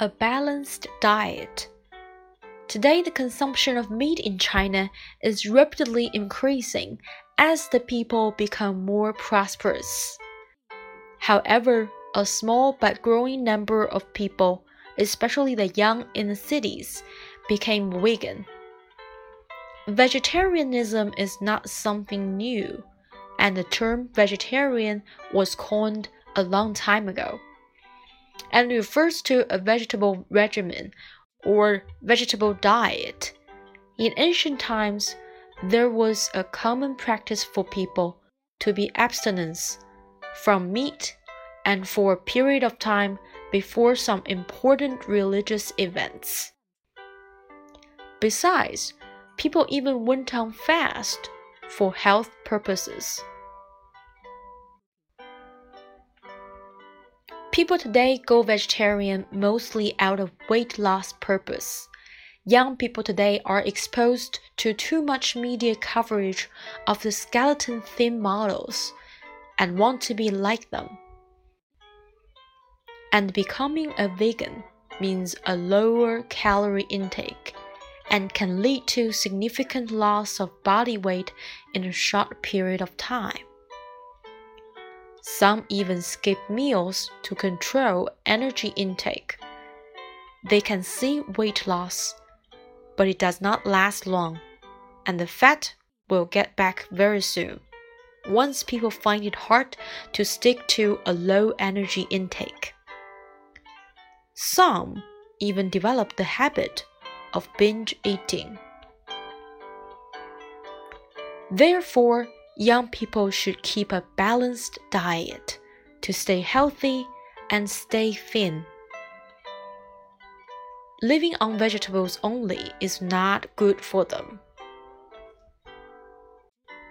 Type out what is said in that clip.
a balanced diet. Today, the consumption of meat in China is rapidly increasing as the people become more prosperous. However, a small but growing number of people, especially the young in the cities, became vegan. Vegetarianism is not something new, and the term vegetarian was coined a long time ago and refers to a vegetable regimen or vegetable diet. In ancient times, there was a common practice for people to be abstinence from meat and for a period of time before some important religious events. Besides, people even went on fast for health purposes. People today go vegetarian mostly out of weight loss purpose. Young people today are exposed to too much media coverage of the skeleton thin models and want to be like them and becoming a vegan means a lower calorie intake and can lead to significant loss of body weight in a short period of time. Some even skip meals to control energy intake. They can see weight loss, but it does not last long, and the fat will get back very soon once people find it hard to stick to a low energy intake. Some even develop the habit of binge eating. Therefore, young people should keep a balanced diet to stay healthy and stay thin. Living on vegetables only is not good for them.